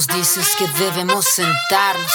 nos dices que debemos sentarnos,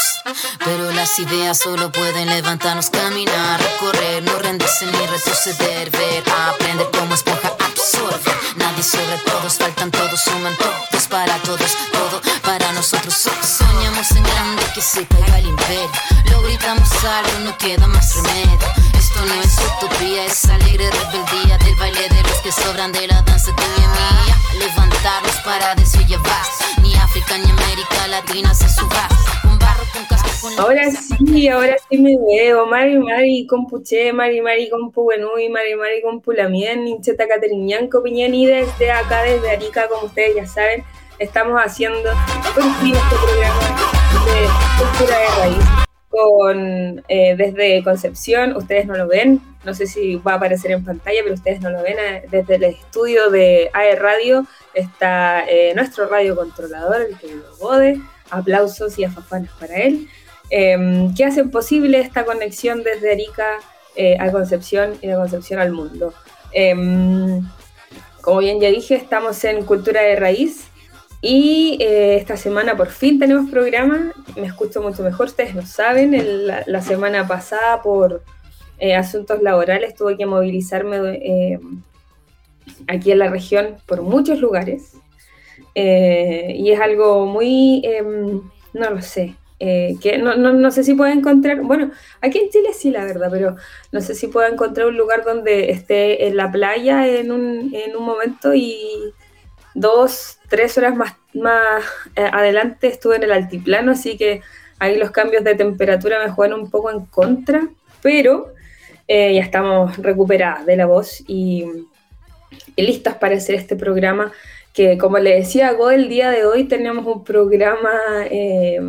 pero las ideas solo pueden levantarnos, caminar, recorrer, no rendirse ni retroceder, ver, aprender como esponja absorbe. Nadie sobre todos, faltan todos, suman todos para todos, todo para nosotros. Soñamos en grande que se caiga el imperio, lo gritamos alto, no queda más remedio. Esto no es utopía, es alegre rebeldía del baile de los que sobran de la danza de mi mía. Levantarnos para ya ni África ni América Latina se suba. Un barro con con Ahora sí, ahora sí me veo. Mari Mari con Puché, Mari Mari con Puenui, Mari Mari con Pulamien, Nincheta Cateriñanco Piñani desde acá, desde Arica, como ustedes ya saben, estamos haciendo por fin este programa de cultura de raíz con, eh, desde Concepción, ustedes no lo ven, no sé si va a aparecer en pantalla, pero ustedes no lo ven, eh, desde el estudio de AE Radio está eh, nuestro radio controlador, el querido Bode, aplausos y afafanes para él, em, que hacen posible esta conexión desde Arica a Concepción y de Concepción al mundo. Em, como bien ya dije, estamos en Cultura de Raíz, y eh, esta semana por fin tenemos programa, me escucho mucho mejor, ustedes lo saben, la, semana pasada por eh, asuntos laborales tuve que movilizarme eh, aquí en la región por muchos lugares. Y es algo muy, em, no lo sé, que no, no, no, sé si puedo encontrar, bueno, aquí en Chile sí la verdad, pero no sé si puedo encontrar un lugar donde esté en la playa en un, en un momento y dos, tres horas más, más eh, adelante estuve en el altiplano, así que ahí los cambios de temperatura me juegan un poco en contra, pero eh, ya estamos recuperadas de la voz y, listas para hacer este programa que como le decía Go, el día de hoy tenemos un programa eh,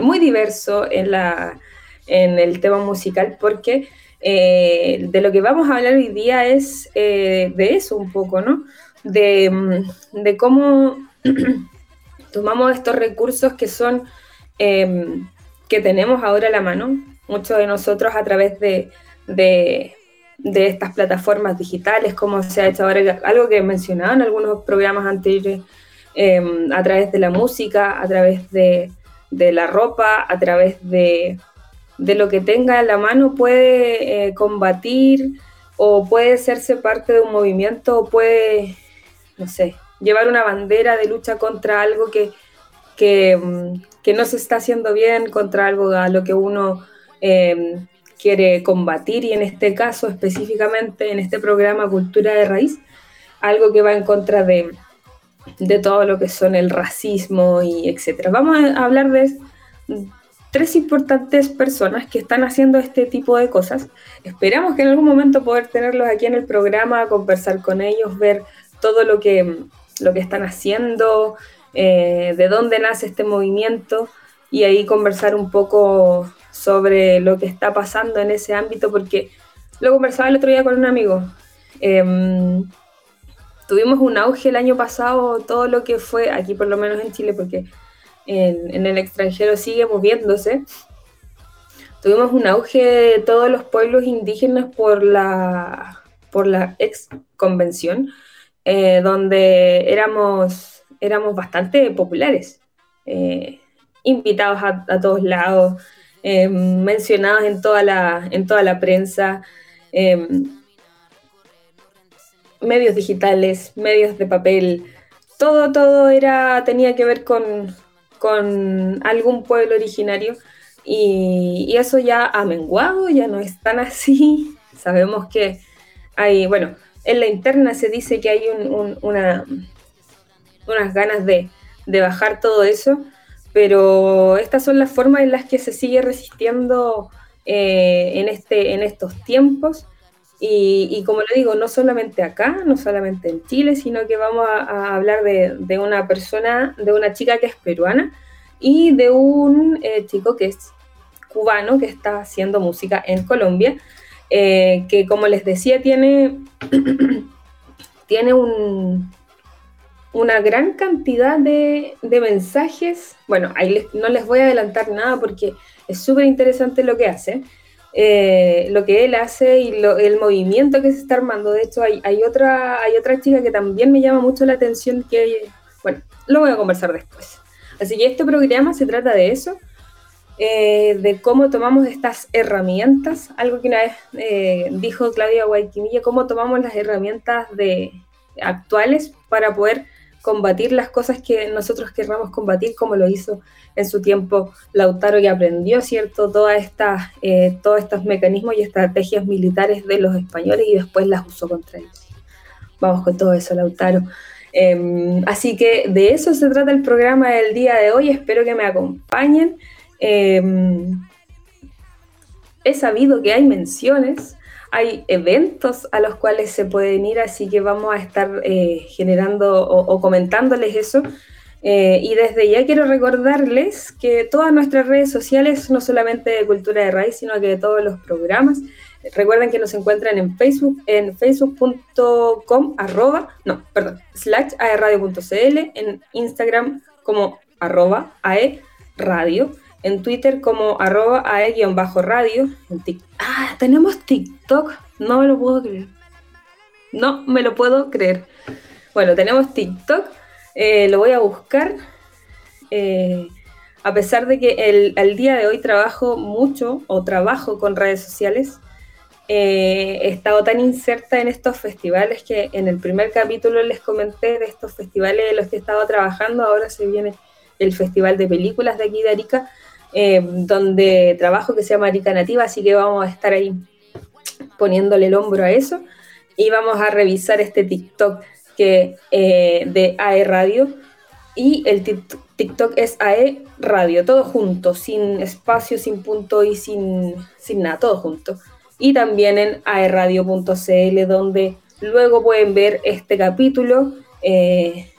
muy diverso en, la, en el tema musical porque de lo que vamos a hablar hoy día es de eso un poco, ¿no? de, de cómo tomamos estos recursos que son em, que tenemos ahora a la mano, muchos de nosotros a través de, de, estas plataformas digitales, como se ha hecho ahora, algo que he mencionado en algunos programas anteriores, em, a través de la música, a través de, de la ropa, a través de, de, lo que tenga a la mano, puede eh, combatir o puede hacerse parte de un movimiento o puede no sé, llevar una bandera de lucha contra algo que, que, mm, no se está haciendo bien, contra algo a lo que uno em, quiere combatir y en este caso específicamente en este programa Cultura de Raíz, algo que va en contra de, de todo lo que son el racismo y etcétera. Vamos a hablar de tres importantes personas que están haciendo este tipo de cosas. Esperamos que en algún momento poder tenerlos aquí en el programa, conversar con ellos, ver todo lo que, lo que están haciendo, eh, de dónde nace este movimiento y ahí conversar un poco sobre lo que está pasando en ese ámbito, porque lo conversaba el otro día con un amigo. Em, tuvimos un auge el año pasado, todo lo que fue, aquí por lo menos en Chile, porque en, en el extranjero sigue moviéndose. Tuvimos un auge de todos los pueblos indígenas por la, por la ex convención, eh, donde éramos, éramos bastante populares, eh, invitados a, todos lados, eh, mencionados en toda la, en toda la prensa, medios digitales, medios de papel, todo, todo era, tenía que ver con, con algún pueblo originario y, eso ya ha menguado, ya no es tan así. Sabemos que hay, bueno, en la interna se dice que hay una, unas ganas de, bajar todo eso, pero estas son las formas en las que se sigue resistiendo eh, en, este, en estos tiempos. Y, como le digo, no solamente acá, no solamente en Chile, sino que vamos a, hablar de, una persona, de una chica que es peruana y de un eh, chico que es cubano que está haciendo música en Colombia. Eh, que como les decía tiene, tiene un, una gran cantidad de, mensajes. Bueno, ahí no les voy a adelantar nada porque es súper interesante lo que hace, eh, lo que él hace y el movimiento que se está armando. De hecho, hay, hay, otra, hay otra chica que también me llama mucho la atención que, bueno, lo voy a conversar después. Así que este programa se trata de eso, eh, de cómo tomamos estas herramientas, algo que una vez eh, dijo Claudia Guayquimilla, cómo tomamos las herramientas de, actuales para poder combatir las cosas que nosotros querramos combatir, como lo hizo en su tiempo Lautaro y aprendió, ¿cierto?, todas estas, eh, todos estos mecanismos y estrategias militares de los españoles y después las usó contra ellos. Vamos con todo eso, Lautaro. Em, así que de eso se trata el programa del día de hoy. Espero que me acompañen. Em, he sabido que hay menciones hay eventos a los cuales se pueden ir, así que vamos a estar eh, generando o, comentándoles eso. Eh, y desde ya quiero recordarles que todas nuestras redes sociales, no solamente de Cultura de Raíz, sino que de todos los programas, recuerden que nos encuentran en Facebook, en facebook.com, arroba, no, perdón, slash aerradio.cl, en Instagram como arroba aerradio en Twitter como arroba ae-radio. Ah, tenemos TikTok. No me lo puedo creer. No me lo puedo creer. Bueno, tenemos TikTok. Eh, lo voy a buscar. Eh, a pesar de que el, al día de hoy trabajo mucho o trabajo con redes sociales, eh, he estado tan inserta en estos festivales que en el primer capítulo les comenté de estos festivales de los que he estado trabajando. Ahora se viene el Festival de Películas de aquí de Arica eh, donde trabajo que se llama Arica Nativa, así que vamos a estar ahí poniéndole el hombro a eso. Y vamos a revisar este TikTok que, eh, de AE Radio. Y el TikTok es AE Radio, todo junto, sin espacio, sin punto y sin, sin nada, todo junto. Y también en aeradio.cl donde luego pueden ver este capítulo, eh,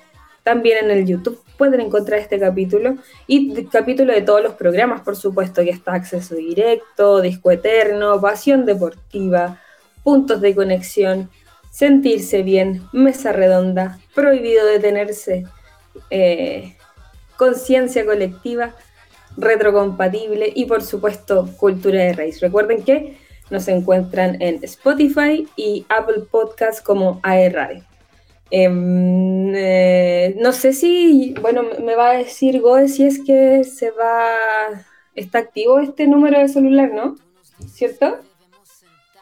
también en el YouTube pueden encontrar este capítulo y el capítulo de todos los programas, por supuesto, que está Acceso Directo, Disco Eterno, Pasión Deportiva, Puntos de Conexión, Sentirse Bien, Mesa Redonda, Prohibido Detenerse, eh, Conciencia Colectiva, Retrocompatible y, por supuesto, Cultura de Raíz. Recuerden que nos encuentran en Spotify y Apple Podcast como AE Radio. Em, eh, no sé si, bueno, me va a decir Goe si es que se va, está activo este número de celular, ¿no? ¿Cierto?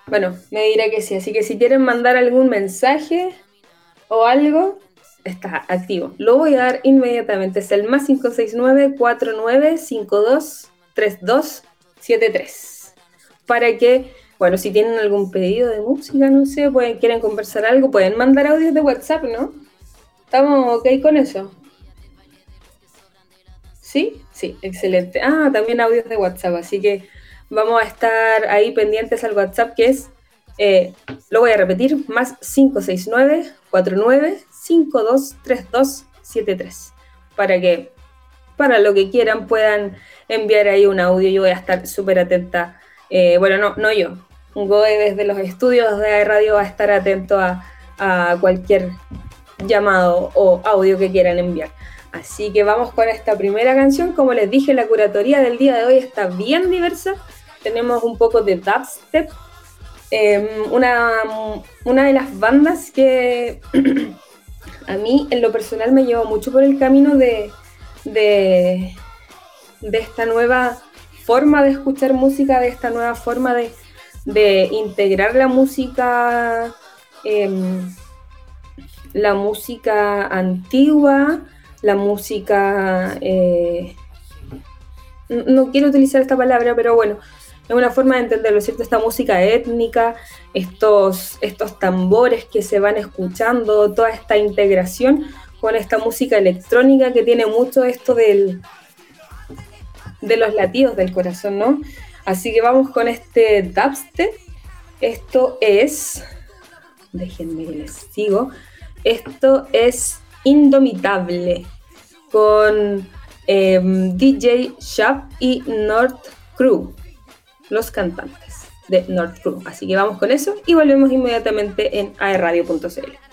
Bueno, me dirá que sí, así que si quieren mandar algún mensaje o algo, está activo. Lo voy a dar inmediatamente, es el más 569 4952 3273 para que bueno, si tienen algún pedido de música, no sé, pueden, quieren conversar algo, pueden mandar audios de WhatsApp, ¿no? ¿Estamos ok con eso? ¿Sí? Sí, excelente. Ah, también audios de WhatsApp, así que vamos a estar ahí pendientes al WhatsApp que es, eh, lo voy a repetir, más 569 49 523273 para que para lo que quieran puedan enviar ahí un audio. Yo voy a estar súper atenta. Eh, bueno, no, no yo, Goe desde los estudios de radio va a estar atento a, cualquier llamado o audio que quieran enviar. Así que vamos con esta primera canción. Como les dije, la curatoría del día de hoy está bien diversa. Tenemos un poco de dubstep. Em, una, una, de las bandas que a mí en lo personal me llevó mucho por el camino de, de, de esta nueva forma de escuchar música, de esta nueva forma de, de integrar la música, em, la música antigua, la música, eh, no quiero utilizar esta palabra, pero bueno, es una forma de entenderlo, ¿cierto? Esta música étnica, estos, estos tambores que se van escuchando, toda esta integración con esta música electrónica que tiene mucho esto del, de los latidos del corazón, ¿no? Así que vamos con este dubstep. Esto es, déjenme que les sigo, esto es Indomitable con em, DJ Shab y North Crew, los cantantes de North Crew. Así que vamos con eso y volvemos inmediatamente en aerradio.cl.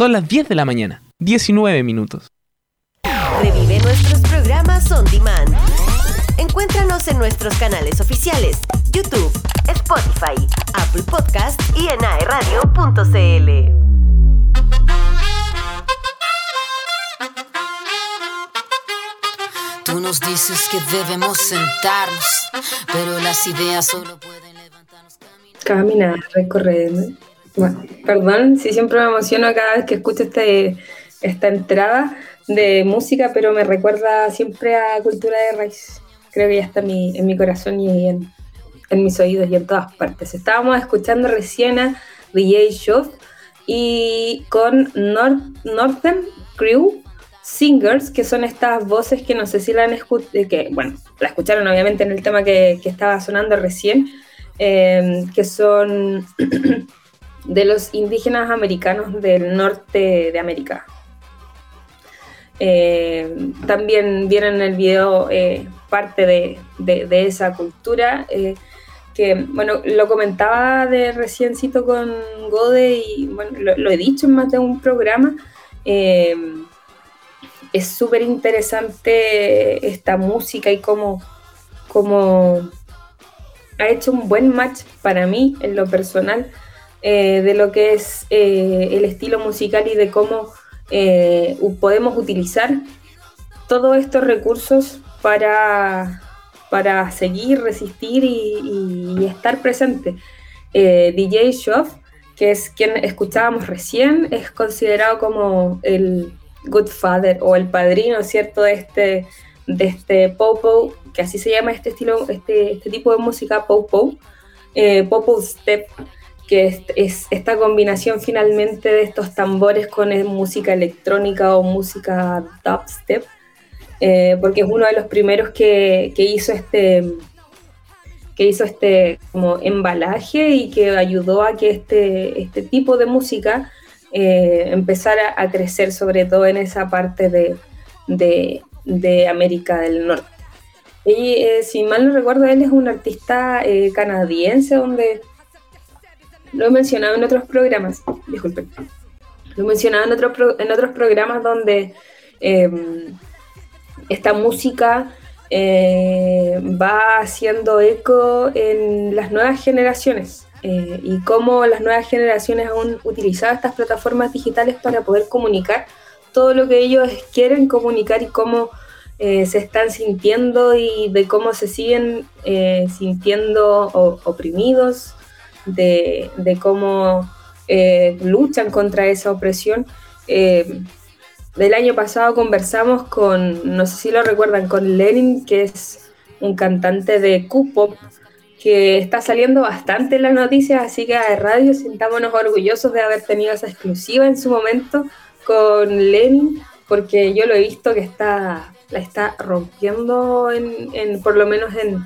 Son las 10 de la mañana, 19 minutos. Revive nuestros programas on demand. Encuéntranos en nuestros canales oficiales, YouTube, Spotify, Apple Podcast y en aeradio.cl. Tú nos dices que debemos sentarnos, pero las ideas solo pueden levantarnos. Caminar, recorrer. Bueno, perdón si siempre me emociono cada vez que escucho este, esta entrada de música, pero me recuerda siempre a Cultura de Raíz. Creo que ya está en mi, corazón y en, en mis oídos y en todas partes. Estábamos escuchando recién a DJ Show y con North, Northern Crew Singers, que son estas voces que no sé si la han escuchado, que bueno, la escucharon obviamente en el tema que, que estaba sonando recién, eh, que son de los indígenas americanos del norte de América. Eh, también vieron en el video eh, parte de, de, esa cultura, eh, que bueno, lo comentaba de reciencito con Gode y bueno, lo, lo he dicho en más de un programa. es súper interesante esta música y cómo, cómo ha hecho un buen match para mí en lo personal eh, de lo que es eh, el estilo musical y de cómo eh, podemos utilizar todos estos recursos para, para seguir, resistir y, estar presente. DJ Shoff, que es quien escuchábamos recién, es considerado como el good father o el padrino, ¿cierto?, de este, de este popo, que así se llama este estilo, este, este tipo de música, popo, popo step, que es, es, esta combinación finalmente de estos tambores con música electrónica o música dubstep, eh, porque es uno de los primeros que, que, hizo este que hizo este como embalaje y que ayudó a que este, este tipo de música eh, empezara a crecer, sobre todo en esa parte de, de, de América del Norte. Y eh, si mal no recuerdo, él es un artista eh, canadiense donde lo he mencionado en otros programas, disculpen, lo he mencionado en, otro pro, en otros programas donde eh, esta música eh, va haciendo eco en las nuevas generaciones eh, y cómo las nuevas generaciones han utilizado estas plataformas digitales para poder comunicar todo lo que ellos quieren comunicar y cómo eh, se están sintiendo y de cómo se siguen sintiendo oprimidos de, cómo eh, luchan contra esa opresión. Eh, del año pasado conversamos con, no sé si lo recuerdan, con Lenin, que es un cantante de Q-Pop, que está saliendo bastante en las noticias, así que a radio sintámonos orgullosos de haber tenido esa exclusiva en su momento con Lenin, porque yo lo he visto que está, la está rompiendo, en, en por lo menos en,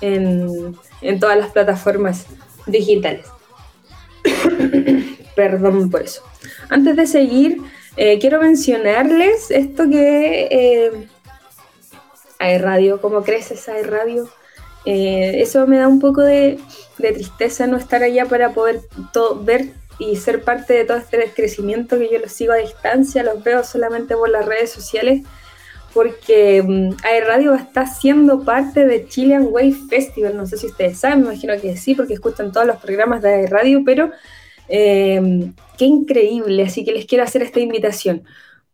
en, en todas las plataformas digitales. Perdón por eso. Antes de seguir, eh, quiero mencionarles esto que eh, hay radio, cómo crece esa radio. Eh, eso me da un poco de, de, tristeza no estar allá para poder todo, ver y ser parte de todo este crecimiento que yo los sigo a distancia, los veo solamente por las redes sociales porque um, Radio está siendo parte de Chilean Wave Festival. No sé si ustedes saben, me imagino que sí, porque escuchan todos los programas de Radio, pero eh, qué increíble. Así que les quiero hacer esta invitación,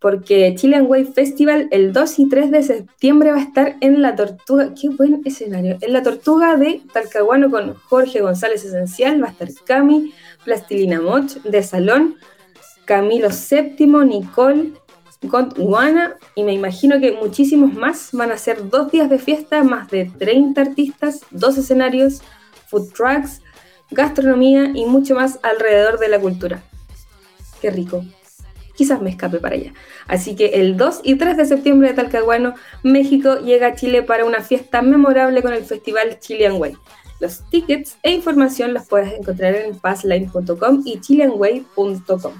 porque Chilean Wave Festival el 2 y 3 de septiembre va a estar en La Tortuga. Qué buen escenario. En La Tortuga de Talcahuano con Jorge González Esencial, va a estar Cami, Plastilina Moch de Salón, Camilo Séptimo, Nicole. Gondwana y me imagino que muchísimos más van a ser dos días de fiesta, más de 30 artistas, dos escenarios, food trucks, gastronomía y mucho más alrededor de la cultura. Qué rico. Quizás me escape para allá. Así que el 2 y 3 de septiembre de Talcahuano, México llega a Chile para una fiesta memorable con el festival Chilean Way. Los tickets e información los puedes encontrar en passline.com y chileanway.com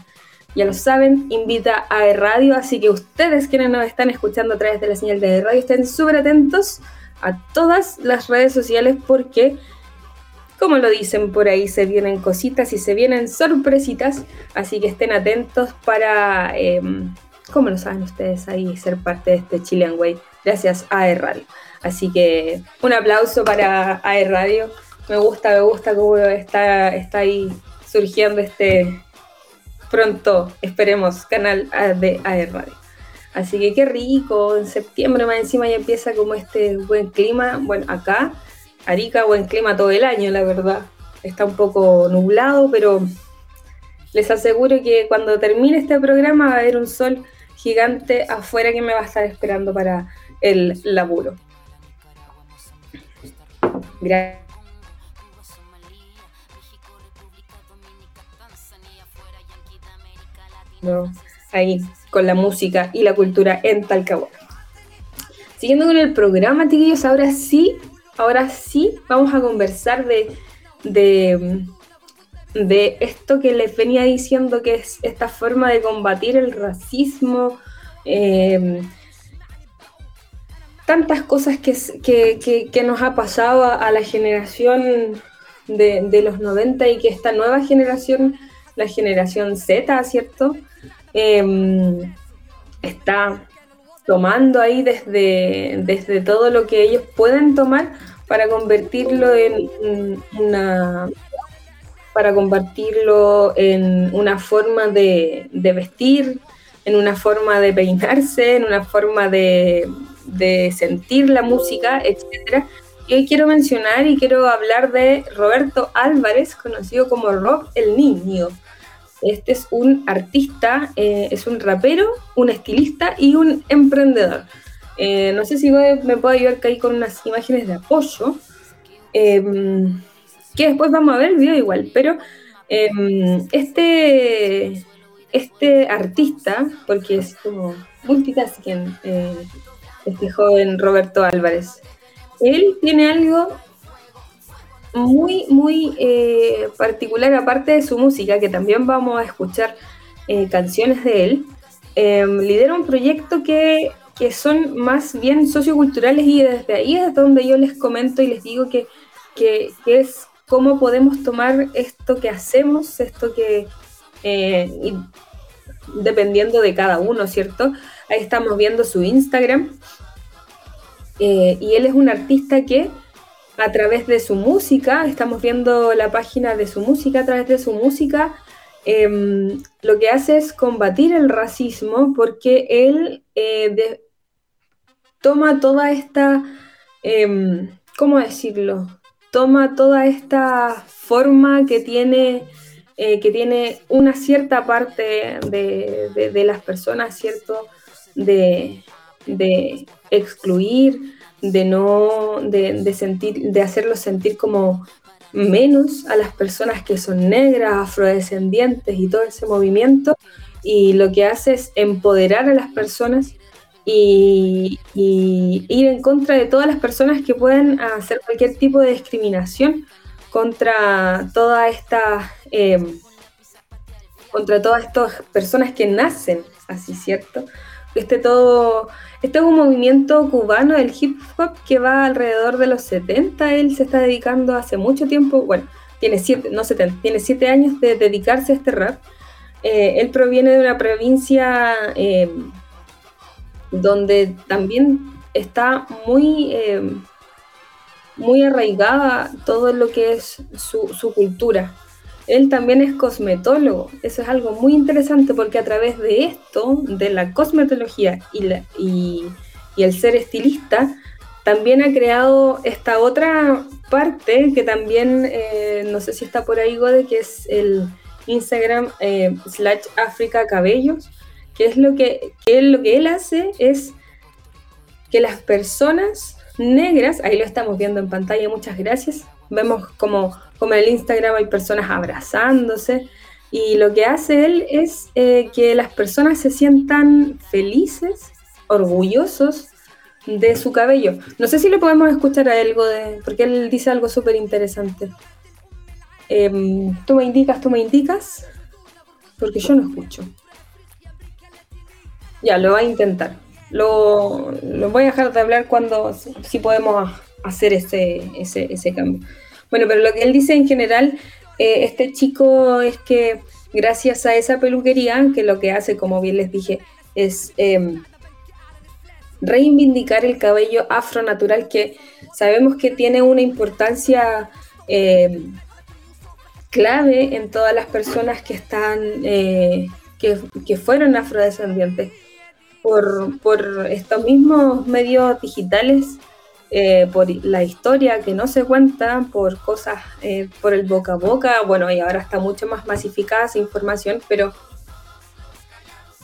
ya lo saben, invita a radio, así que ustedes quienes nos están escuchando a través de la señal de radio estén súper atentos a todas las redes sociales porque como lo dicen por ahí, se vienen cositas y se vienen sorpresitas, así que estén atentos para, eh, como lo saben ustedes ahí, ser parte de este Chilean Way, gracias a e Radio. Así que un aplauso para AE Radio. Me gusta, me gusta cómo está, está ahí surgiendo este pronto, esperemos, canal de AE. Así que qué rico, en septiembre más encima ya empieza como este buen clima. Bueno, acá Arica, buen clima todo el año, la verdad. Está un poco nublado, pero les aseguro que cuando termine este programa va a haber un sol gigante afuera que me va a estar esperando para el laburo. Gracias. Ahí, con la música y la cultura en Talcahuano. Siguiendo con el programa, chiquillos, ahora sí ahora sí vamos a conversar de, de, esto que les venía diciendo, que es esta forma de combatir el racismo. Em, tantas cosas que, nos ha pasado a, la generación de, los 90 y que esta nueva generación, la generación Z, ¿cierto? Em, está tomando ahí desde, desde todo lo que ellos pueden tomar para convertirlo en una para convertirlo en una forma de, vestir, en una forma de peinarse, en una forma de, de sentir la música, etc. Y hoy quiero mencionar y quiero hablar de Roberto Álvarez, conocido como Rob el Niño. Este es un artista, eh, es un rapero, un estilista y un emprendedor. Eh, no sé si me puedo ayudar ahí con unas imágenes de apoyo, em, que después vamos a ver el video igual, pero em, este, este artista, porque es como multitasking, eh, este joven Roberto Álvarez, él tiene algo muy, muy eh, particular, aparte de su música, que también vamos a escuchar eh, canciones de él, em, lidera un proyecto que, son más bien socioculturales y desde ahí es donde yo les comento y les digo que, es cómo podemos tomar esto que hacemos, esto que, eh, dependiendo de cada uno, ¿cierto? Ahí estamos viendo su Instagram. y él es un artista que a través de su música, estamos viendo la página de su música, a través de su música, em, lo que hace es combatir el racismo porque él eh, toma toda esta, em, ¿cómo decirlo? Toma toda esta forma que tiene, eh, que tiene una cierta parte de, las personas, ¿cierto? De, de excluir, de no, de, sentir, de hacerlos sentir como menos a las personas que son negras, afrodescendientes y todo ese movimiento. Y lo que hace es empoderar a las personas y, ir en contra de todas las personas que pueden hacer cualquier tipo de discriminación contra toda esta em, contra todas estas personas que nacen así, ¿cierto? Este todo este es un movimiento cubano del hip hop que va alrededor de los 70. Él se está dedicando hace mucho tiempo, bueno, tiene siete, no 70, tiene siete años de dedicarse a este rap. Eh, él proviene de una provincia eh, donde también está muy, eh, muy arraigada todo lo que es su, su cultura él también es cosmetólogo. Eso es algo muy interesante porque a través de esto, de la cosmetología y, el ser estilista, también ha creado esta otra parte que también, eh, no sé si está por ahí, Gode, que es el Instagram eh, slash Africa Cabellos, que es lo que, que lo que él hace es que las personas negras, ahí lo estamos viendo en pantalla, muchas gracias, vemos como como en el Instagram hay personas abrazándose. Y lo que hace él es eh, que las personas se sientan felices, orgullosos de su cabello. No sé si le podemos escuchar algo de. porque él dice algo súper interesante. Em, tú me indicas, tú me indicas. Porque yo no escucho. Ya, lo va a intentar. Lo, lo voy a dejar de hablar cuando si podemos hacer ese, ese, ese cambio. Bueno, pero lo que él dice en general, eh, este chico es que gracias a esa peluquería, que lo que hace, como bien les dije, es em, reivindicar el cabello afro natural que sabemos que tiene una importancia em, clave en todas las personas que están, eh, que, fueron afrodescendientes. Por, por estos mismos medios digitales eh, por la historia que no se cuenta, por cosas, eh, por el boca a boca, bueno, y ahora está mucho más masificada esa información, pero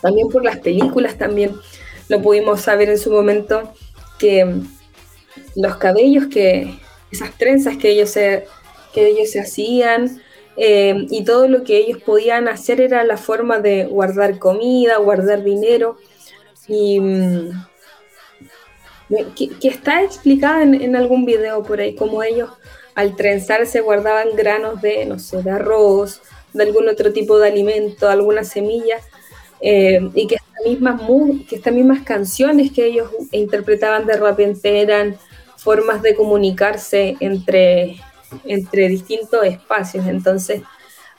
también por las películas también lo pudimos saber en su momento que los cabellos que, esas trenzas que ellos se, que ellos se hacían, eh, y todo lo que ellos podían hacer era la forma de guardar comida, guardar dinero. Y, mm, que, está explicada en, algún video por ahí, como ellos al trenzarse guardaban granos de, no sé, de arroz, de algún otro tipo de alimento, alguna semilla, eh, y que estas, mismas, que estas mismas canciones que ellos interpretaban de repente eran formas de comunicarse entre, entre distintos espacios. Entonces,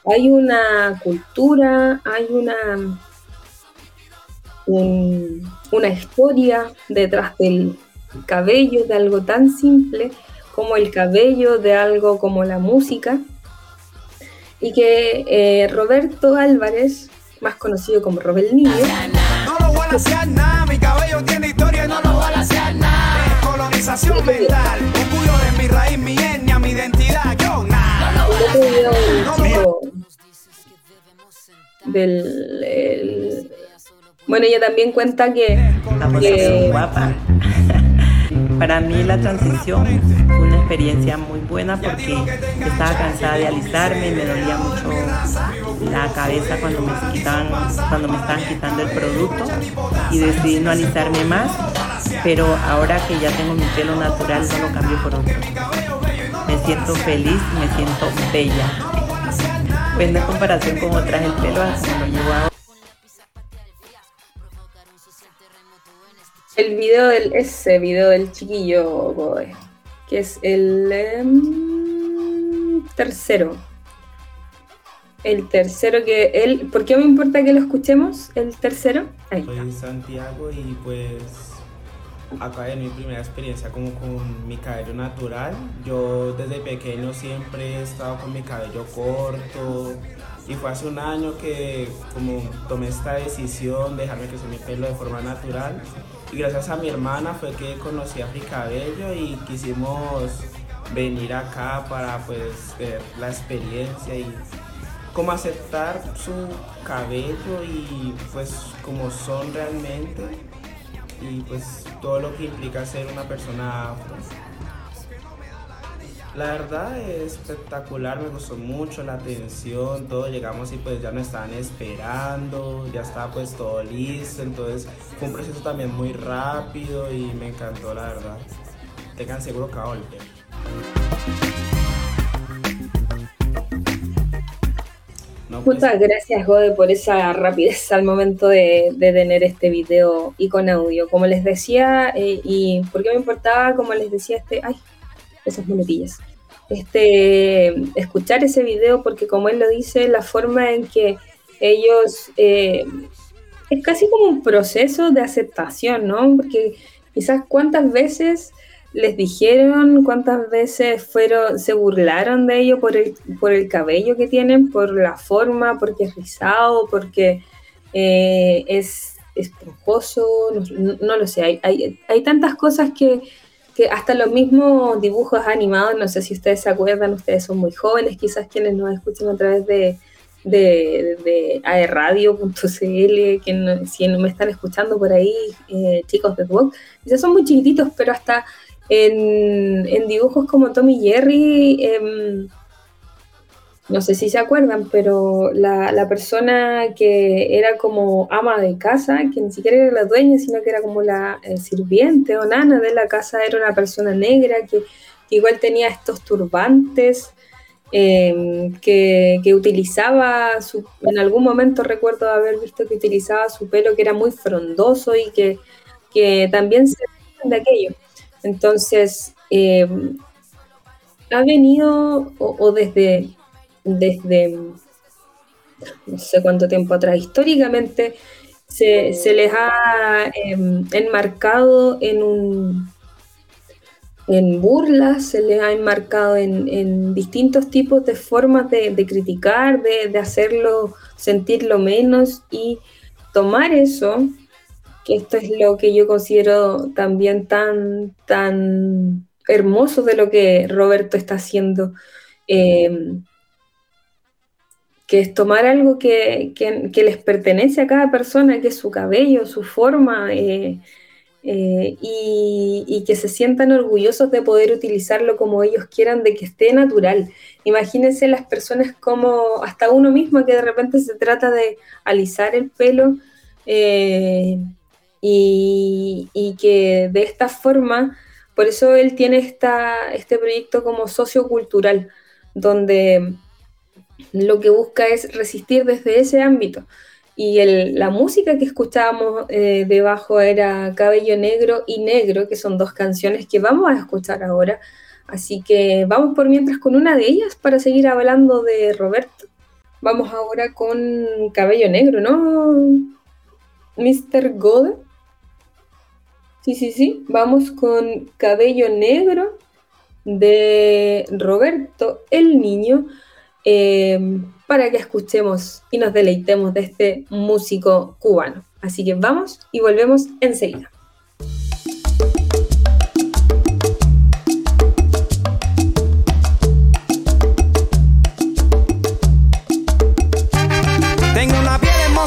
hay una cultura, hay una una historia detrás del cabello de algo tan simple como el cabello de algo como la música y que eh, Roberto Álvarez, más conocido como Robert Niño, no lo voy a hacer nada, mi cabello tiene historia y no lo voy a hacer nada. Descolonización mental, orgullo de mi raíz, mi etnia, mi identidad, yo nada. del el, bueno, ella también cuenta que... que guapa. Para mí la transición fue una experiencia muy buena porque estaba cansada de alisarme, me dolía mucho la cabeza cuando me, quitaban, cuando me estaban quitando el producto y decidí no alisarme más, pero ahora que ya tengo mi pelo natural no lo cambio por otro. Me siento feliz, me siento bella. Pues en comparación como traje el pelo, así lo llevo ahora. El video del, ese video del chiquillo, que es el em, tercero. El tercero que él, ¿por qué me importa que lo escuchemos? El tercero. Soy Santiago y pues acá en mi primera experiencia como con mi cabello natural. Yo desde pequeño siempre he estado con mi cabello corto, y fue hace un año que como tomé esta decisión de dejarme crecer mi pelo de forma natural. Y gracias a mi hermana fue que conocí a Fricabello y quisimos venir acá para pues ver la experiencia y como aceptar su cabello y pues como son realmente y pues todo lo que implica ser una persona. La verdad es espectacular, me gustó mucho la atención, todo llegamos y pues ya nos estaban esperando, ya estaba pues todo listo, entonces fue un proceso también muy rápido y me encantó la verdad. Tengan seguro va a volver. Muchas pues, gracias, Gode, por esa rapidez al momento de, tener este video y con audio. Como les decía, eh, y porque me importaba, como les decía, este. Ay, esas muletillas este, escuchar ese video porque como él lo dice, la forma en que ellos... Eh, es casi como un proceso de aceptación, ¿no? Porque quizás cuántas veces les dijeron, cuántas veces fueron, se burlaron de ellos por el, por el cabello que tienen, por la forma, porque es rizado, porque eh, es esponjoso, no, lo sé, hay, hay tantas cosas que, hasta los mismos dibujos animados, no sé si ustedes se acuerdan, ustedes son muy jóvenes, quizás quienes nos escuchan a través de, de, de aerradio.cl, que si no me están escuchando por ahí, eh, chicos de Vogue, quizás son muy chiquititos, pero hasta en, en dibujos como Tommy Jerry, em, no sé si se acuerdan, pero la, persona que era como ama de casa, que ni siquiera era la dueña, sino que era como la eh, sirviente o nana de la casa, era una persona negra que, igual tenía estos turbantes, em, que, utilizaba, su, en algún momento recuerdo haber visto que utilizaba su pelo que era muy frondoso y que, que también se de aquello. Entonces, em, ha venido, o, desde, desde no sé cuánto tiempo atrás, históricamente se, les ha em, enmarcado en un en burlas, se les ha enmarcado en, distintos tipos de formas de, criticar, de, de, hacerlo sentirlo menos y tomar eso, que esto es lo que yo considero también tan, tan hermoso de lo que Roberto está haciendo, em, que es tomar algo que, les pertenece a cada persona, que es su cabello, su forma, eh, eh, y, que se sientan orgullosos de poder utilizarlo como ellos quieran, de que esté natural. Imagínense las personas como hasta uno mismo que de repente se trata de alisar el pelo eh, y, y, que de esta forma por eso él tiene esta, este proyecto como sociocultural, donde lo que busca es resistir desde ese ámbito. Y la música que escuchábamos eh, debajo era Cabello Negro y Negro, que son dos canciones que vamos a escuchar ahora. Así que vamos por mientras con una de ellas para seguir hablando de Roberto. Vamos ahora con Cabello Negro, ¿no? Mr. Gode. Sí, sí, sí. Vamos con Cabello Negro de Roberto el Niño em, para que escuchemos y nos deleitemos de este músico cubano. Así que vamos y volvemos enseguida.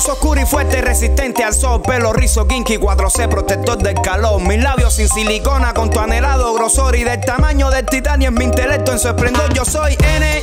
oscuro y fuerte, resistente al sol. Pelo rizo, kinky, 4C, protector del calor. Mis labios sin silicona, con tu anhelado grosor. Y del tamaño del titanio en mi intelecto, en su esplendor. Yo soy N,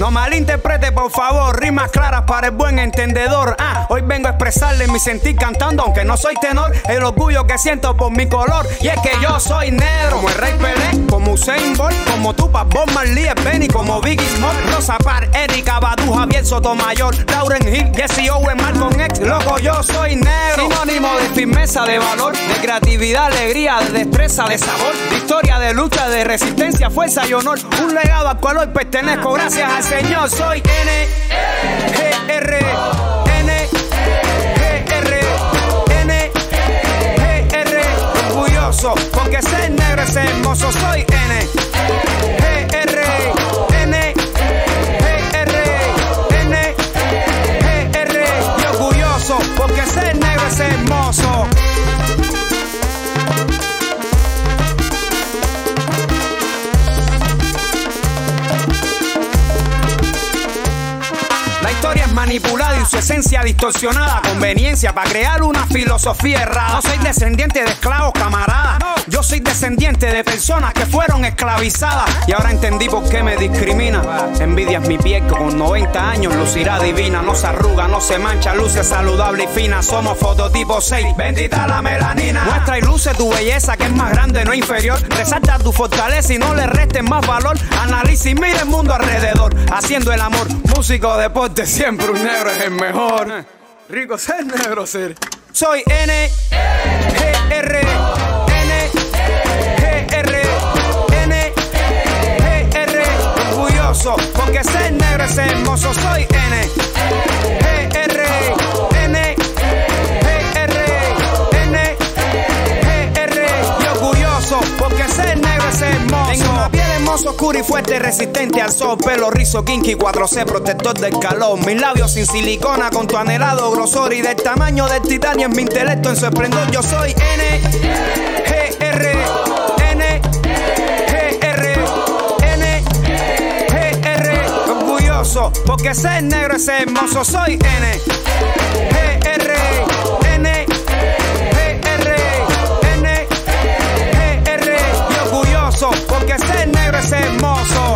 No malinterprete, por favor, rimas claras para el buen entendedor. Ah, hoy vengo a expresarle mi sentir cantando, aunque no soy tenor, el orgullo que siento por mi color. Y es que yo soy negro, como el Rey Pelé, como Usain Bolt, como Tupac, Bob Marley, Benny, como Biggie Smoke, Rosa Par, Erika Badu, Javier Sotomayor, Lauren Hill, Jesse Owen, Malcolm X, loco, yo soy negro. Sinónimo de firmeza, de valor, de creatividad, alegría, de destreza, de sabor, de historia, de lucha, de resistencia, fuerza y honor. Un legado al cual hoy pertenezco, gracias al Señor. Soy N, G, R, N, G, R, N, G, R. Orgulloso, porque ser negro es hermoso. Soy N, su esencia distorsionada. Conveniencia para crear una filosofía errada. No soy descendiente de esclavos, camarada. Yo soy descendiente de personas que fueron esclavizadas. Y ahora entendí por qué me discrimina. Envidias mi piel que con 90 años lucirá divina. No se arruga, no se mancha, luce saludable y fina. Somos fototipo 6. Bendita la melanina. Muestra y luce tu belleza que es más grande, no inferior. Resalta tu fortaleza y no le restes más valor. Analiza y mira el mundo alrededor. Haciendo el amor, músico, deporte, siempre un negro es el mejor. Rico ser negro ser. Soy N, G, R, N, G, R, N, G, R. Orgulloso, porque ser negro es hermoso. Soy N, G, R, N, G, R, N, G, R. Y orgulloso, porque ser negro es hermoso oscuro y fuerte, resistente al sol. Pelo rizo, kinky, 4C, protector del calor. Mis labios sin silicona, con tu anhelado grosor. Y del tamaño del titanio en mi intelecto, en su esplendor. Yo soy N, G, R, N, G, R, N, G, R. Orgulloso, porque ser negro es hermoso. Soy N, Porque ser negro es hermoso.